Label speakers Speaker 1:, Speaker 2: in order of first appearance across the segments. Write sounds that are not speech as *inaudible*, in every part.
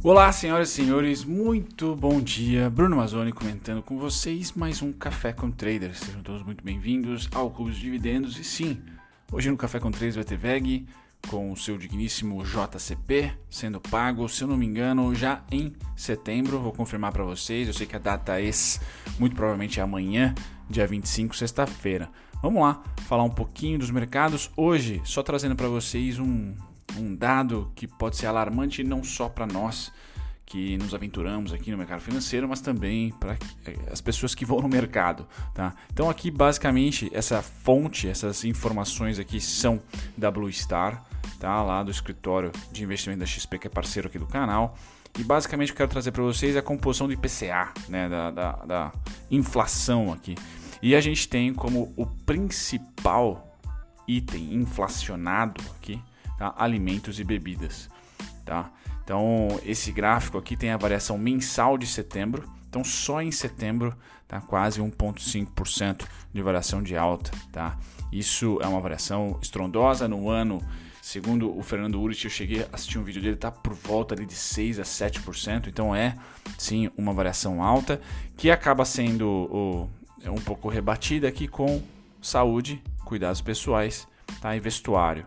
Speaker 1: Olá, senhoras e senhores, muito bom dia. Bruno Mazzoni comentando com vocês mais um Café com Traders. Sejam todos muito bem-vindos ao Clube de Dividendos. E sim, hoje no Café com Traders vai ter VEG com o seu digníssimo JCP sendo pago, se eu não me engano, já em setembro. Vou confirmar para vocês. Eu sei que a data é muito provavelmente é amanhã, dia 25, sexta-feira. Vamos lá, falar um pouquinho dos mercados. Hoje, só trazendo para vocês um um dado que pode ser alarmante não só para nós que nos aventuramos aqui no mercado financeiro, mas também para eh, as pessoas que vão no mercado, tá? Então aqui basicamente essa fonte, essas informações aqui são da Blue Star, tá? Lá do escritório de investimento da XP que é parceiro aqui do canal. E basicamente eu quero trazer para vocês é a composição do IPCA, né? Da, da, da inflação aqui. E a gente tem como o principal item inflacionado aqui tá? alimentos e bebidas. Tá? Então, esse gráfico aqui tem a variação mensal de setembro. Então, só em setembro, tá quase 1,5% de variação de alta. Tá? Isso é uma variação estrondosa no ano. Segundo o Fernando Urich, eu cheguei a assistir um vídeo dele, está por volta ali de 6 a 7%. Então, é sim uma variação alta que acaba sendo um pouco rebatida aqui com saúde, cuidados pessoais tá? e vestuário.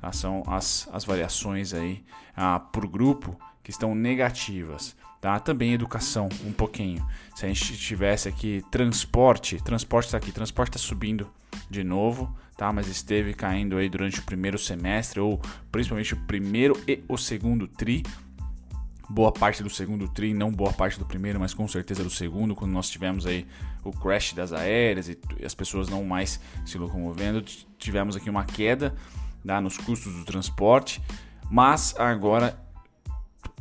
Speaker 1: Tá? São as, as variações aí ah, por grupo que estão negativas. Tá? Também educação, um pouquinho. Se a gente tivesse aqui transporte, transporte está aqui, transporte está subindo de novo, tá? mas esteve caindo aí durante o primeiro semestre, ou principalmente o primeiro e o segundo tri. Boa parte do segundo tri, não boa parte do primeiro, mas com certeza do segundo, quando nós tivemos aí o crash das aéreas e as pessoas não mais se locomovendo, tivemos aqui uma queda né, nos custos do transporte, mas agora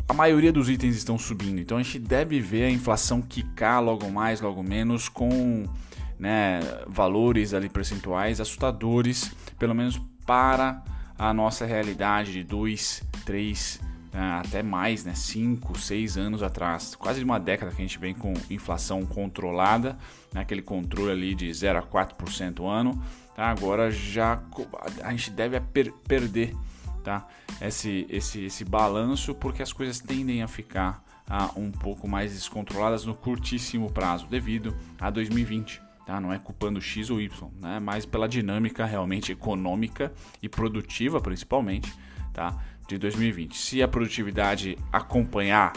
Speaker 1: a maioria dos itens estão subindo. Então a gente deve ver a inflação quicar logo mais, logo menos, com né, valores ali percentuais assustadores, pelo menos para a nossa realidade de 2, 3, né, até mais, né, 5, 6 anos atrás. Quase uma década que a gente vem com inflação controlada, né, aquele controle ali de 0 a 4% ao ano. Tá? Agora já a gente deve per perder tá? esse, esse, esse balanço porque as coisas tendem a ficar ah, um pouco mais descontroladas no curtíssimo prazo devido a 2020. Tá? Não é culpando X ou Y, né? mas pela dinâmica realmente econômica e produtiva, principalmente, tá? de 2020. Se a produtividade acompanhar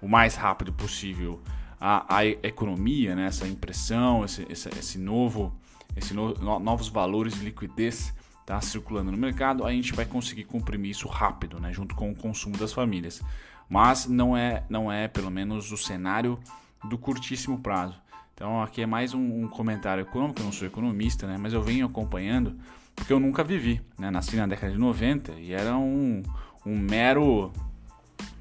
Speaker 1: o mais rápido possível a, a economia, né? essa impressão, esse, esse, esse novo esse no, novos valores de liquidez tá circulando no mercado, a gente vai conseguir comprimir isso rápido, né, junto com o consumo das famílias. Mas não é, não é pelo menos o cenário do curtíssimo prazo. Então aqui é mais um, um comentário econômico, eu não sou economista, né, mas eu venho acompanhando porque eu nunca vivi, né, nasci na década de 90 e era um, um mero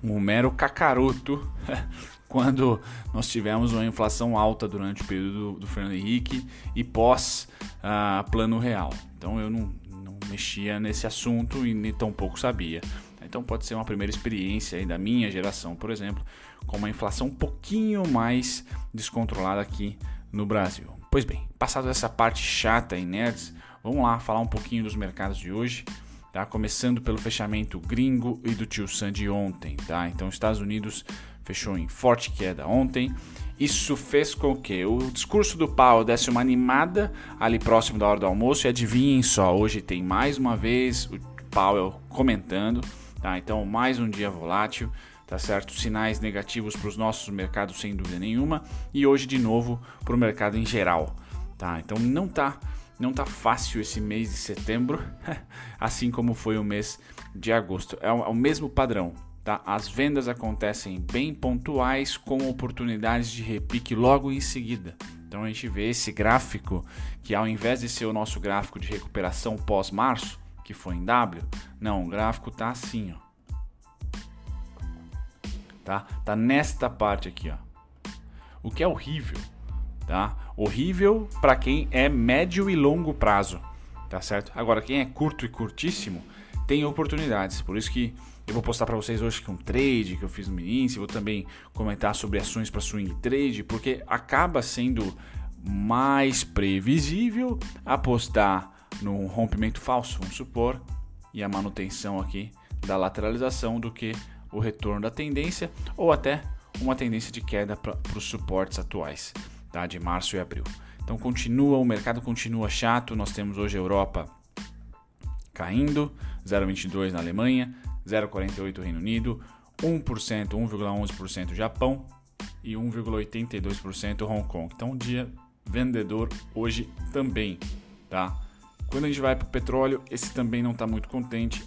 Speaker 1: um mero cacaroto *laughs* quando nós tivemos uma inflação alta durante o período do, do Fernando Henrique e pós uh, plano real. Então eu não, não mexia nesse assunto e nem tão pouco sabia. Então pode ser uma primeira experiência aí da minha geração, por exemplo, com uma inflação um pouquinho mais descontrolada aqui no Brasil. Pois bem, passado essa parte chata e nerds, vamos lá falar um pouquinho dos mercados de hoje. Tá? Começando pelo fechamento gringo e do tio Sam de ontem. Tá? Então, Estados Unidos fechou em forte queda ontem. Isso fez com que o discurso do Powell desse uma animada ali próximo da hora do almoço. E adivinhem só, hoje tem mais uma vez o Powell comentando. Tá? Então, mais um dia volátil. Tá certo? Sinais negativos para os nossos mercados, sem dúvida nenhuma. E hoje, de novo, para o mercado em geral. Tá? Então, não tá, não tá fácil esse mês de setembro, *laughs* assim como foi o mês de agosto. É o, é o mesmo padrão. Tá? As vendas acontecem bem pontuais com oportunidades de repique logo em seguida. Então a gente vê esse gráfico que ao invés de ser o nosso gráfico de recuperação pós-março, que foi em W, não, o gráfico tá assim, ó. Tá? Tá nesta parte aqui, ó. O que é horrível, tá? Horrível para quem é médio e longo prazo, tá certo? Agora quem é curto e curtíssimo tem oportunidades. Por isso que eu vou postar para vocês hoje que um trade que eu fiz no início, vou também comentar sobre ações para swing trade, porque acaba sendo mais previsível apostar no rompimento falso, vamos supor, e a manutenção aqui da lateralização do que o retorno da tendência ou até uma tendência de queda para os suportes atuais, tá? de março e abril. Então continua, o mercado continua chato. Nós temos hoje a Europa caindo, 0,22 na Alemanha, 0,48 Reino Unido, 1%, 1,11% Japão e 1,82% Hong Kong. Então, dia vendedor hoje também, tá? Quando a gente vai para o petróleo, esse também não está muito contente.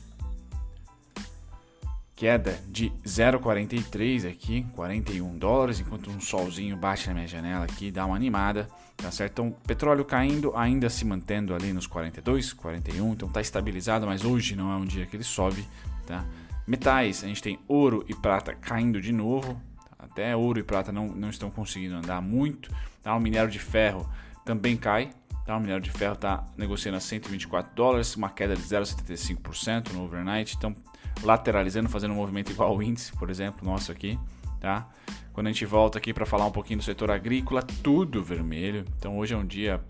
Speaker 1: Queda de 0,43 aqui, 41 dólares, enquanto um solzinho bate na minha janela aqui, dá uma animada, tá certo? Então, petróleo caindo, ainda se mantendo ali nos 42, 41, então está estabilizado, mas hoje não é um dia que ele sobe, tá? Metais, a gente tem ouro e prata caindo de novo, tá? até ouro e prata não, não estão conseguindo andar muito, tá? O minério de ferro também cai, Tá, o minério de ferro está negociando a 124 dólares, uma queda de 0,75% no overnight. Então, lateralizando, fazendo um movimento igual ao índice, por exemplo, nosso aqui. Tá? Quando a gente volta aqui para falar um pouquinho do setor agrícola, tudo vermelho. Então, hoje é um dia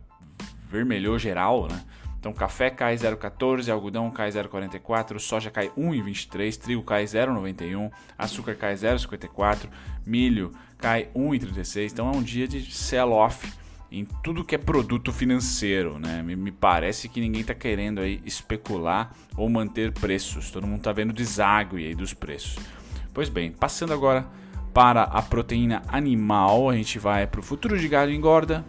Speaker 1: vermelho geral, né? Então, café cai 0,14, algodão cai 0,44, soja cai 1,23, trigo cai 0,91, açúcar cai 0,54, milho cai 1,36. Então, é um dia de sell-off em tudo que é produto financeiro, né? Me, me parece que ninguém está querendo aí especular ou manter preços. Todo mundo está vendo deságue aí dos preços. Pois bem, passando agora para a proteína animal, a gente vai para o futuro de gado engorda,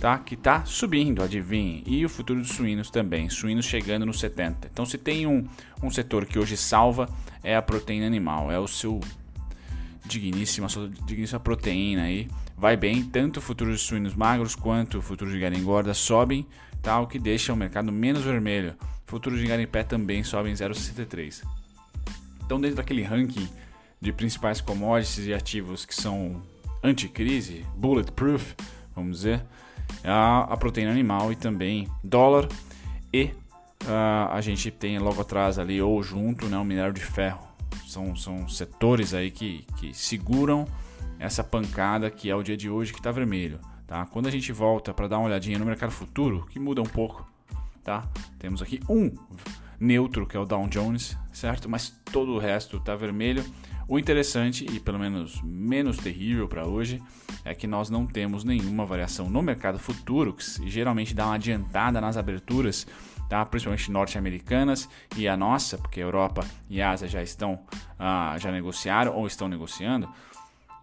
Speaker 1: tá? Que está subindo, adivinhe. E o futuro dos suínos também, suínos chegando nos 70. Então, se tem um, um setor que hoje salva, é a proteína animal, é o seu digníssima, sua digníssima proteína aí vai bem, tanto o futuro de suínos magros quanto o futuro de gado engorda sobem, tá? o que deixa o mercado menos vermelho. O futuro de gado em pé também sobe em 0,63. Então, dentro daquele ranking de principais commodities e ativos que são anti-crise, bulletproof, vamos dizer, a, a proteína animal e também dólar e uh, a gente tem logo atrás ali ou junto né, o minério de ferro. São, são setores aí que, que seguram essa pancada que é o dia de hoje que está vermelho. Tá? Quando a gente volta para dar uma olhadinha no mercado futuro, que muda um pouco, tá? temos aqui um neutro que é o Dow Jones, certo? Mas todo o resto está vermelho. O interessante e pelo menos menos terrível para hoje é que nós não temos nenhuma variação no mercado futuro, que geralmente dá uma adiantada nas aberturas, tá? principalmente norte-americanas e a nossa, porque a Europa e a Ásia já estão ah, já negociaram ou estão negociando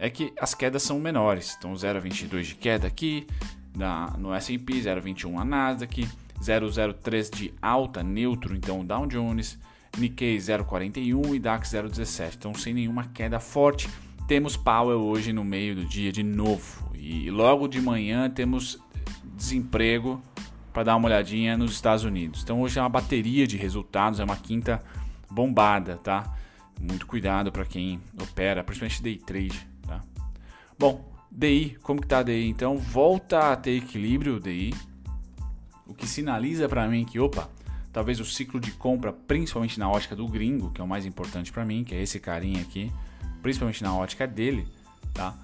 Speaker 1: é que as quedas são menores. Então 0,22 de queda aqui na, no S&P, 0,21 a Nasdaq, 0,03 de alta neutro, então Dow Jones, Nikkei 0,41 e DAX 0,17. Então sem nenhuma queda forte. Temos Powell hoje no meio do dia de novo. E logo de manhã temos desemprego para dar uma olhadinha nos Estados Unidos. Então hoje é uma bateria de resultados, é uma quinta bombada, tá? Muito cuidado para quem opera, principalmente day trade Bom, DI, como que tá a DI? Então volta a ter equilíbrio o DI, o que sinaliza para mim que, opa, talvez o ciclo de compra, principalmente na ótica do gringo, que é o mais importante para mim, que é esse carinha aqui, principalmente na ótica dele, tá?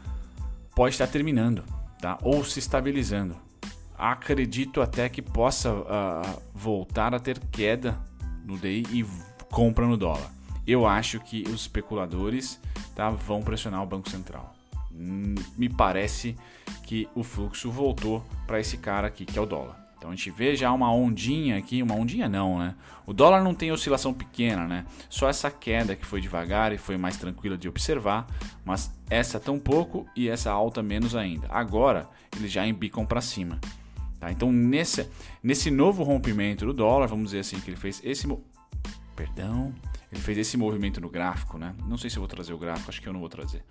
Speaker 1: Pode estar terminando, tá? Ou se estabilizando. Acredito até que possa uh, voltar a ter queda no DI e compra no dólar. Eu acho que os especuladores tá, vão pressionar o Banco Central me parece que o fluxo voltou para esse cara aqui, que é o dólar. Então a gente vê já uma ondinha aqui, uma ondinha não, né? O dólar não tem oscilação pequena, né? Só essa queda que foi devagar e foi mais tranquila de observar, mas essa tão pouco e essa alta menos ainda. Agora eles já embicam para cima. Tá? Então nesse, nesse novo rompimento do dólar, vamos dizer assim, que ele fez esse... Perdão, ele fez esse movimento no gráfico, né? Não sei se eu vou trazer o gráfico, acho que eu não vou trazer.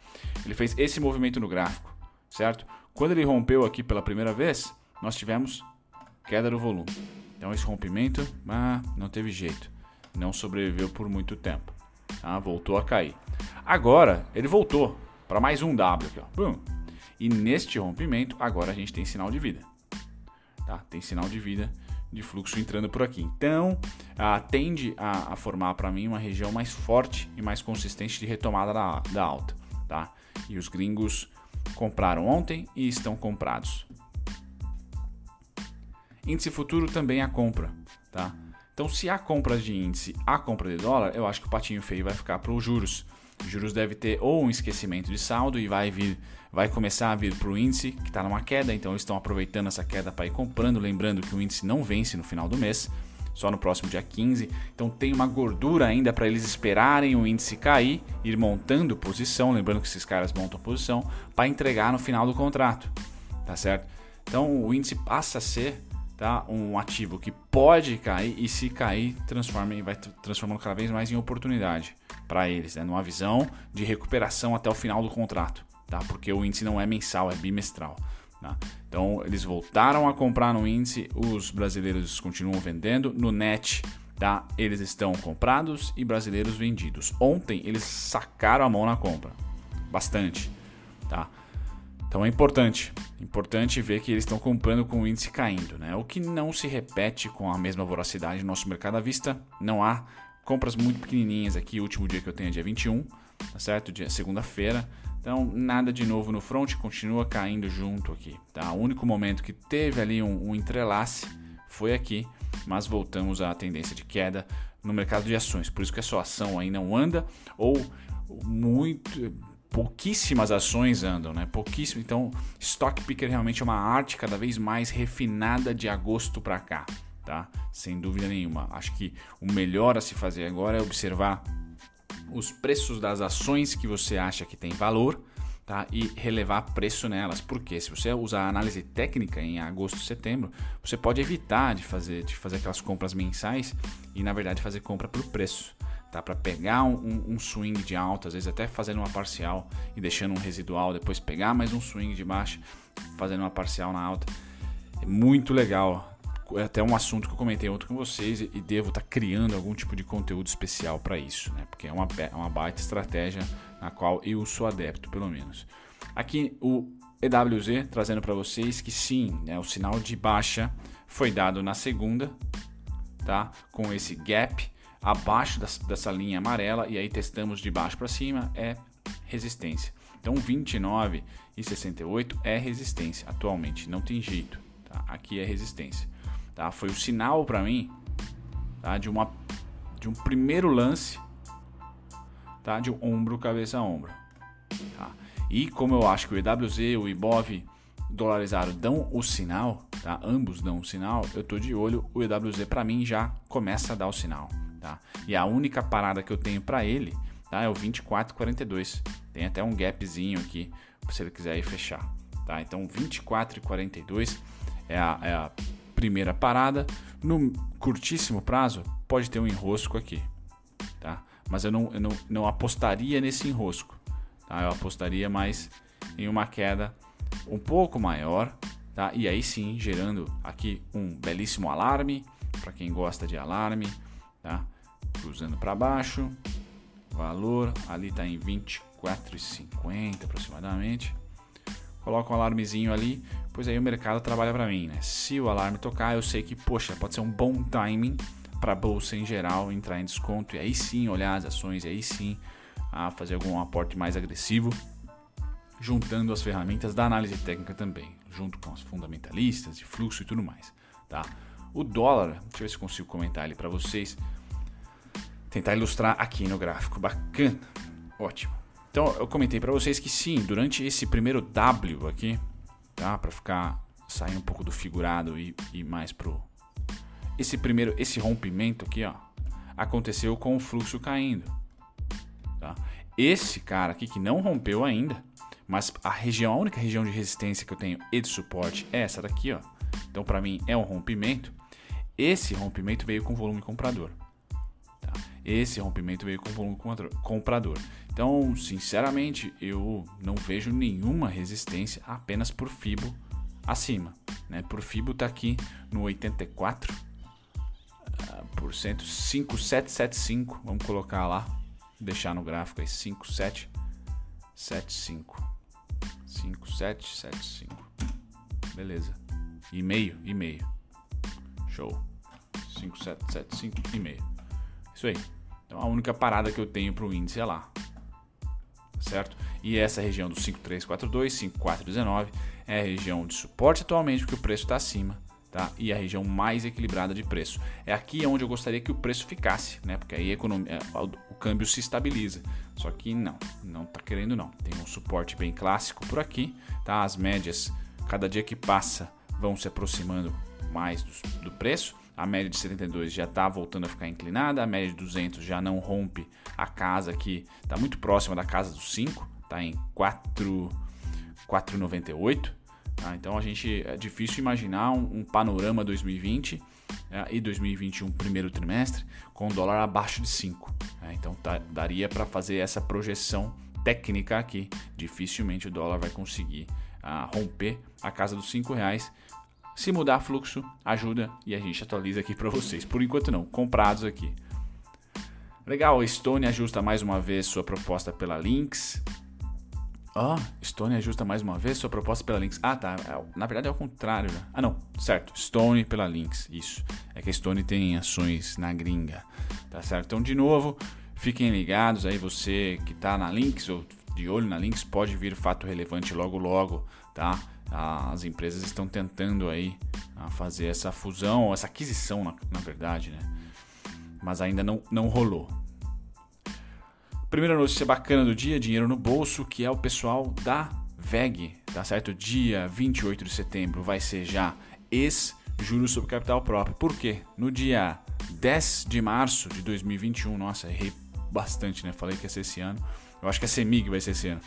Speaker 1: Ele fez esse movimento no gráfico, certo? Quando ele rompeu aqui pela primeira vez, nós tivemos queda do volume. Então esse rompimento, ah, não teve jeito. Não sobreviveu por muito tempo. Tá? Voltou a cair. Agora, ele voltou para mais um W aqui, ó. Bum. E neste rompimento, agora a gente tem sinal de vida. Tá? Tem sinal de vida de fluxo entrando por aqui. Então, ah, tende a, a formar para mim uma região mais forte e mais consistente de retomada da, da alta. Tá? E os gringos compraram ontem e estão comprados. Índice futuro também a compra. Tá? Então, se há compra de índice, há compra de dólar, eu acho que o patinho feio vai ficar para os juros. Juros deve ter ou um esquecimento de saldo e vai vir, vai começar a vir para o índice que está numa queda, então eles estão aproveitando essa queda para ir comprando, lembrando que o índice não vence no final do mês, só no próximo dia 15, então tem uma gordura ainda para eles esperarem o índice cair, ir montando posição, lembrando que esses caras montam posição para entregar no final do contrato, tá certo? Então o índice passa a ser tá? um ativo que pode cair e se cair transforma, vai transformando cada vez mais em oportunidade para eles, né? numa visão de recuperação até o final do contrato, tá? porque o índice não é mensal, é bimestral. Tá? Então eles voltaram a comprar no índice, os brasileiros continuam vendendo, no net tá? eles estão comprados e brasileiros vendidos. Ontem eles sacaram a mão na compra, bastante. Tá? Então é importante, importante ver que eles estão comprando com o índice caindo, né? O que não se repete com a mesma voracidade no nosso mercado à vista. Não há compras muito pequenininhas aqui. O último dia que eu tenho é dia 21, tá certo? Dia segunda-feira. Então nada de novo no front, continua caindo junto aqui, tá? O único momento que teve ali um, um entrelace foi aqui, mas voltamos à tendência de queda no mercado de ações. Por isso que a sua ação aí não anda ou muito pouquíssimas ações andam, né? Pouquíssimo. Então, stock picker realmente é uma arte cada vez mais refinada de agosto para cá, tá? Sem dúvida nenhuma. Acho que o melhor a se fazer agora é observar os preços das ações que você acha que tem valor, tá? E relevar preço nelas. Porque se você usar análise técnica em agosto, setembro, você pode evitar de fazer de fazer aquelas compras mensais e na verdade fazer compra por preço tá? Para pegar um, um, swing de alta, às vezes até fazendo uma parcial e deixando um residual, depois pegar mais um swing de baixa, fazendo uma parcial na alta. É muito legal. É até um assunto que eu comentei ontem com vocês e devo estar tá criando algum tipo de conteúdo especial para isso, né? Porque é uma, é uma baita estratégia na qual eu sou adepto, pelo menos. Aqui o EWZ trazendo para vocês que sim, né, o sinal de baixa foi dado na segunda, tá? Com esse gap abaixo dessa linha amarela e aí testamos de baixo para cima é resistência. Então 29 e 68 é resistência atualmente, não tem jeito. Tá? Aqui é resistência. Tá? Foi o sinal para mim tá? de, uma, de um primeiro lance tá? de ombro, cabeça a ombro. Tá? E como eu acho que o EWZ, o IBOV dolarizado dão o sinal, tá? ambos dão o sinal, eu estou de olho, o EWZ para mim já começa a dar o sinal tá? E a única parada que eu tenho para ele, tá? É o 24,42. Tem até um gapzinho aqui, se ele quiser ir fechar, tá? Então 24,42 é a, é a primeira parada. No curtíssimo prazo, pode ter um enrosco aqui, tá? Mas eu não, eu não, não apostaria nesse enrosco, tá? Eu apostaria mais em uma queda um pouco maior, tá? E aí sim, gerando aqui um belíssimo alarme, para quem gosta de alarme, tá? cruzando para baixo, valor ali está em 24,50 aproximadamente. Coloco um alarmezinho ali, pois aí o mercado trabalha para mim, né? Se o alarme tocar, eu sei que, poxa, pode ser um bom timing para a bolsa em geral entrar em desconto e aí sim olhar as ações, e aí sim a fazer algum aporte mais agressivo, juntando as ferramentas da análise técnica também, junto com as fundamentalistas de fluxo e tudo mais, tá? O dólar, deixa eu ver se consigo comentar ali para vocês tentar ilustrar aqui no gráfico. Bacana. Ótimo. Então, eu comentei para vocês que sim, durante esse primeiro W aqui, tá? Para ficar sair um pouco do figurado e, e mais pro esse primeiro esse rompimento aqui, ó, aconteceu com o fluxo caindo, tá? Esse cara aqui que não rompeu ainda, mas a região, a única região de resistência que eu tenho e de suporte é essa daqui, ó. Então, para mim é um rompimento. Esse rompimento veio com volume comprador. Esse rompimento veio com volume comprador. Então, sinceramente, eu não vejo nenhuma resistência apenas por Fibo acima. Né? Por Fibo está aqui no 84 por cento 5775, vamos colocar lá, deixar no gráfico aí 5775. 5775. Beleza. E meio, e meio. Show. 5775 e meio. Isso aí. Então a única parada que eu tenho para o índice é lá. Certo? E essa região do 5342, 5419 é a região de suporte atualmente, porque o preço está acima. tá? e a região mais equilibrada de preço. É aqui onde eu gostaria que o preço ficasse, né? porque aí economia, é, o câmbio se estabiliza. Só que não, não está querendo não. Tem um suporte bem clássico por aqui, tá? as médias, cada dia que passa, vão se aproximando mais do, do preço. A média de 72 já está voltando a ficar inclinada, a média de 200 já não rompe a casa aqui, está muito próxima da casa dos 5, está em 4,98. Tá? Então a gente é difícil imaginar um, um panorama 2020 é, e 2021 primeiro trimestre com o dólar abaixo de 5. É, então tá, daria para fazer essa projeção técnica aqui. Dificilmente o dólar vai conseguir ah, romper a casa dos 5 reais se mudar fluxo, ajuda e a gente atualiza aqui para vocês. Por enquanto não, comprados aqui. Legal, Estônia ajusta mais uma vez sua proposta pela Lynx. Ó, oh, Stone ajusta mais uma vez sua proposta pela Lynx. Ah, tá. É, na verdade é o contrário. Né? Ah, não. Certo. Stone pela Lynx. Isso. É que a Stone tem ações na gringa. Tá certo? Então, de novo, fiquem ligados aí. Você que tá na Lynx ou de olho na Lynx, pode vir fato relevante logo logo, tá? As empresas estão tentando aí fazer essa fusão, essa aquisição, na, na verdade, né? Mas ainda não, não rolou. Primeira notícia bacana do dia, dinheiro no bolso, que é o pessoal da VEG, tá certo? Dia 28 de setembro vai ser já ex-juros sobre capital próprio. Por quê? No dia 10 de março de 2021, nossa, errei bastante, né? Falei que ia ser esse ano. Eu acho que a CEMIG vai ser esse ano.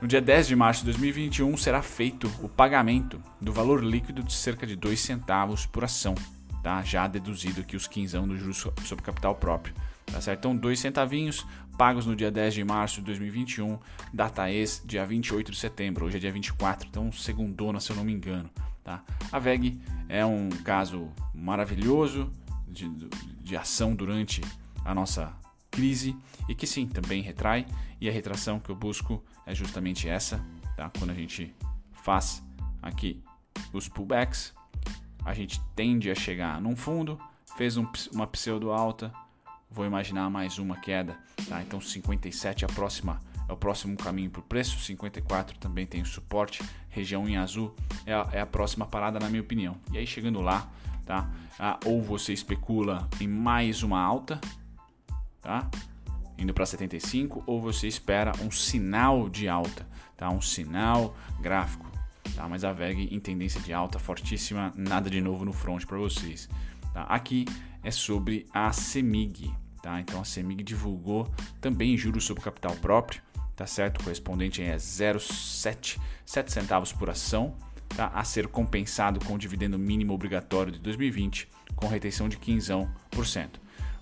Speaker 1: No dia 10 de março de 2021 será feito o pagamento do valor líquido de cerca de 2 centavos por ação, tá? já deduzido aqui os 15 do juros sobre capital próprio. Tá certo? Então, 2 centavinhos pagos no dia 10 de março de 2021, data ex dia 28 de setembro, hoje é dia 24, então segundona se eu não me engano. Tá? A VEG é um caso maravilhoso de, de ação durante a nossa crise e que sim, também retrai. E a retração que eu busco é justamente essa, tá? Quando a gente faz aqui os pullbacks, a gente tende a chegar num fundo, fez um, uma pseudo alta, vou imaginar mais uma queda, tá? Então 57 é a próxima é o próximo caminho para o preço, 54 também tem suporte, região em azul é a, é a, próxima parada na minha opinião. E aí chegando lá, tá? Ah, ou você especula em mais uma alta, tá? Indo para 75 ou você espera um sinal de alta, tá? Um sinal gráfico, tá? Mas a VEG em tendência de alta fortíssima, nada de novo no front para vocês. Tá? Aqui é sobre a Semig, tá? Então a Semig divulgou também juros sobre capital próprio, tá certo? O correspondente é 0,7 centavos por ação, tá? A ser compensado com o dividendo mínimo obrigatório de 2020 com retenção de 15%.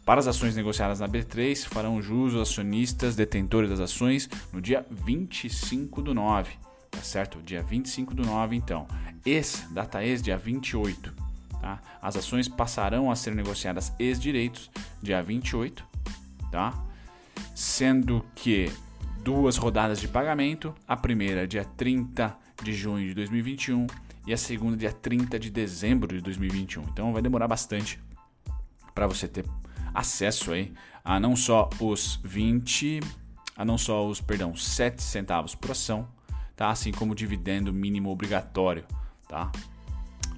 Speaker 1: Para as ações negociadas na B3, farão jus os acionistas detentores das ações no dia 25 do 9, tá certo? Dia 25 do 9, então. Ex, data ex, dia 28. Tá? As ações passarão a ser negociadas ex-direitos dia 28, tá? Sendo que duas rodadas de pagamento, a primeira dia 30 de junho de 2021 e a segunda dia 30 de dezembro de 2021. Então vai demorar bastante para você ter acesso aí a não só os 20, a não só os, perdão, 7 centavos por ação, tá? Assim como o dividendo mínimo obrigatório, tá?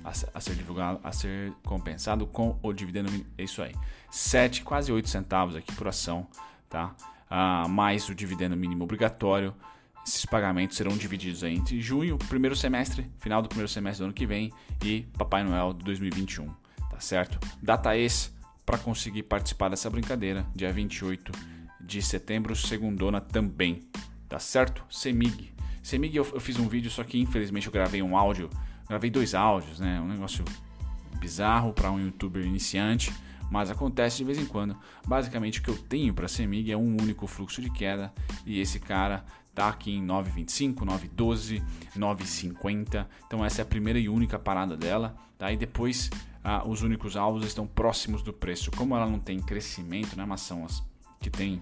Speaker 1: A, ser divulgado, a ser compensado com o dividendo mínimo, é isso aí. 7, quase 8 centavos aqui por ação, tá? Ah, mais o dividendo mínimo obrigatório. Esses pagamentos serão divididos entre junho, primeiro semestre, final do primeiro semestre do ano que vem e Papai Noel de 2021, tá certo? Data esse para conseguir participar dessa brincadeira, dia 28 de setembro, segundona também, tá certo? Semig. Semig eu, eu fiz um vídeo, só que infelizmente eu gravei um áudio, gravei dois áudios, né? Um negócio bizarro para um youtuber iniciante, mas acontece de vez em quando. Basicamente o que eu tenho para Semig é um único fluxo de queda e esse cara tá aqui em 9,25, 9,12, 9,50. Então essa é a primeira e única parada dela, tá? E depois ah, os únicos alvos estão próximos do preço. Como ela não tem crescimento, né, são as que tem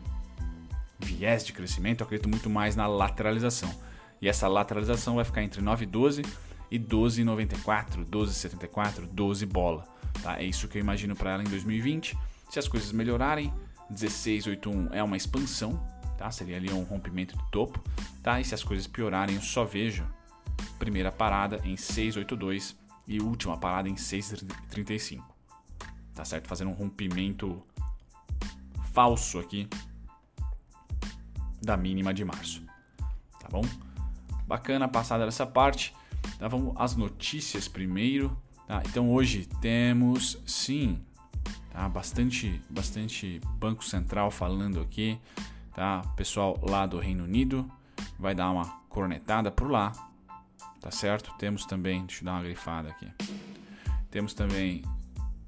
Speaker 1: viés de crescimento, eu acredito muito mais na lateralização. E essa lateralização vai ficar entre 9,12 e 12,94, 12,74, 12 bola. Tá? É isso que eu imagino para ela em 2020. Se as coisas melhorarem, 16,81 é uma expansão, tá? Seria ali um rompimento de topo, tá? E se as coisas piorarem, eu só vejo primeira parada em 6,82 e última parada em 6,35. Tá certo? Fazendo um rompimento falso aqui da mínima de março. Tá bom? Bacana passada dessa parte. Tá, vamos às notícias primeiro. Tá? Então hoje temos sim tá? bastante, bastante Banco Central falando aqui. Tá? Pessoal lá do Reino Unido vai dar uma cornetada por lá. Tá certo? Temos também, deixa eu dar uma grifada aqui. Temos também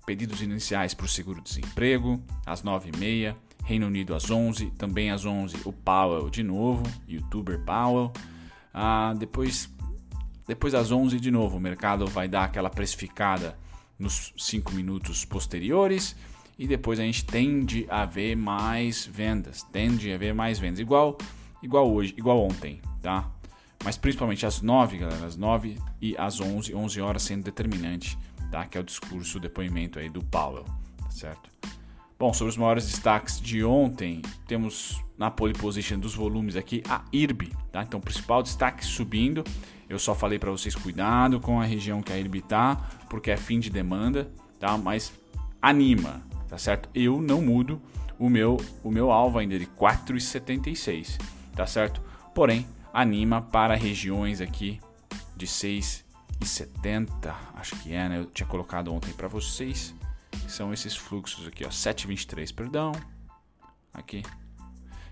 Speaker 1: pedidos iniciais para o seguro-desemprego às 9h30. Reino Unido às 11, também às 11 o Powell de novo, youtuber Powell. Ah, depois, depois às 11 de novo o mercado vai dar aquela precificada nos 5 minutos posteriores e depois a gente tende a ver mais vendas, tende a ver mais vendas, igual igual hoje, igual ontem, tá? Mas principalmente às 9, galera, às 9 e às 11, 11 horas sendo determinante, tá? Que é o discurso, o depoimento aí do Powell, tá certo? Bom, sobre os maiores destaques de ontem, temos na pole position dos volumes aqui a IRB, tá? Então, principal destaque subindo. Eu só falei para vocês cuidado com a região que a IRB tá, porque é fim de demanda, tá? Mas anima, tá certo? Eu não mudo o meu o meu alvo ainda de 4,76, tá certo? Porém, anima para regiões aqui de 6,70, acho que é, né? Eu tinha colocado ontem para vocês são esses fluxos aqui, ó, 7,23, perdão, aqui,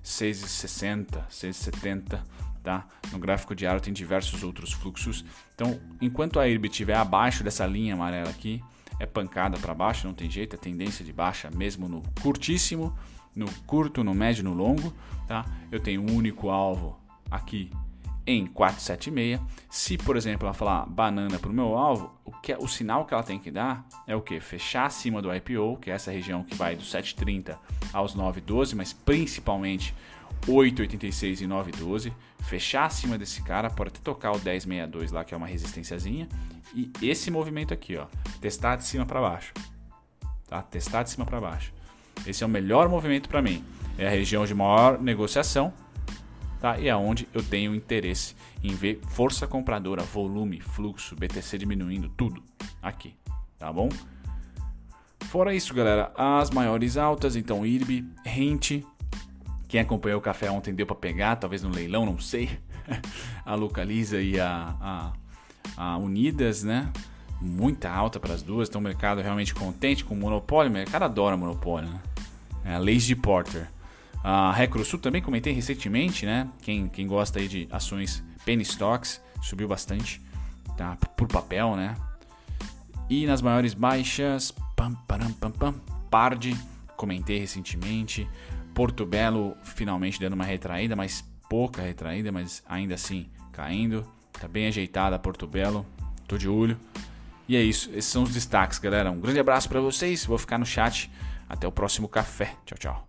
Speaker 1: 6,60, 6,70, tá? No gráfico diário tem diversos outros fluxos. Então, enquanto a IRB estiver abaixo dessa linha amarela aqui, é pancada para baixo, não tem jeito, é tendência de baixa mesmo no curtíssimo, no curto, no médio, no longo, tá? Eu tenho um único alvo aqui em 476. Se, por exemplo, ela falar banana para o meu alvo, o, que, é, o sinal que ela tem que dar é o que? Fechar acima do IPO, que é essa região que vai do 730 aos 912, mas principalmente 886 e 912. Fechar acima desse cara, pode até tocar o 1062 lá, que é uma resistênciazinha. E esse movimento aqui, ó, testar de cima para baixo. Tá? Testar de cima para baixo. Esse é o melhor movimento para mim. É a região de maior negociação, tá? E é onde eu tenho interesse em ver força compradora, volume, fluxo, BTC diminuindo, tudo aqui, tá bom? Fora isso, galera, as maiores altas, então IRB, Rente, quem acompanhou o café ontem deu para pegar, talvez no leilão, não sei. *laughs* a Localiza e a, a, a Unidas, né? Muita alta para as duas, então o mercado realmente contente com o monopólio, o mercado adora monopólio, né? É a Lazy Porter. A Recrusul também comentei recentemente, né? Quem, quem gosta aí de ações penny stocks subiu bastante, tá? Por papel, né? E nas maiores baixas, pam, pam, pam, pam, Pardi, comentei recentemente. Porto Belo finalmente dando uma retraída, mas pouca retraída, mas ainda assim caindo. Tá bem ajeitada Porto Belo, tô de olho. E é isso, esses são os destaques, galera. Um grande abraço para vocês, vou ficar no chat. Até o próximo café. Tchau, tchau.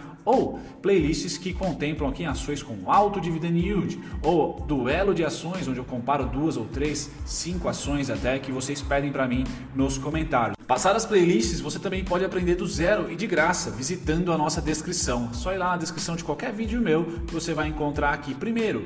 Speaker 2: ou playlists que contemplam aqui ações com alto dividend yield, ou duelo de ações, onde eu comparo duas ou três, cinco ações até que vocês pedem para mim nos comentários. Passadas as playlists, você também pode aprender do zero e de graça, visitando a nossa descrição. É só ir lá na descrição de qualquer vídeo meu que você vai encontrar aqui primeiro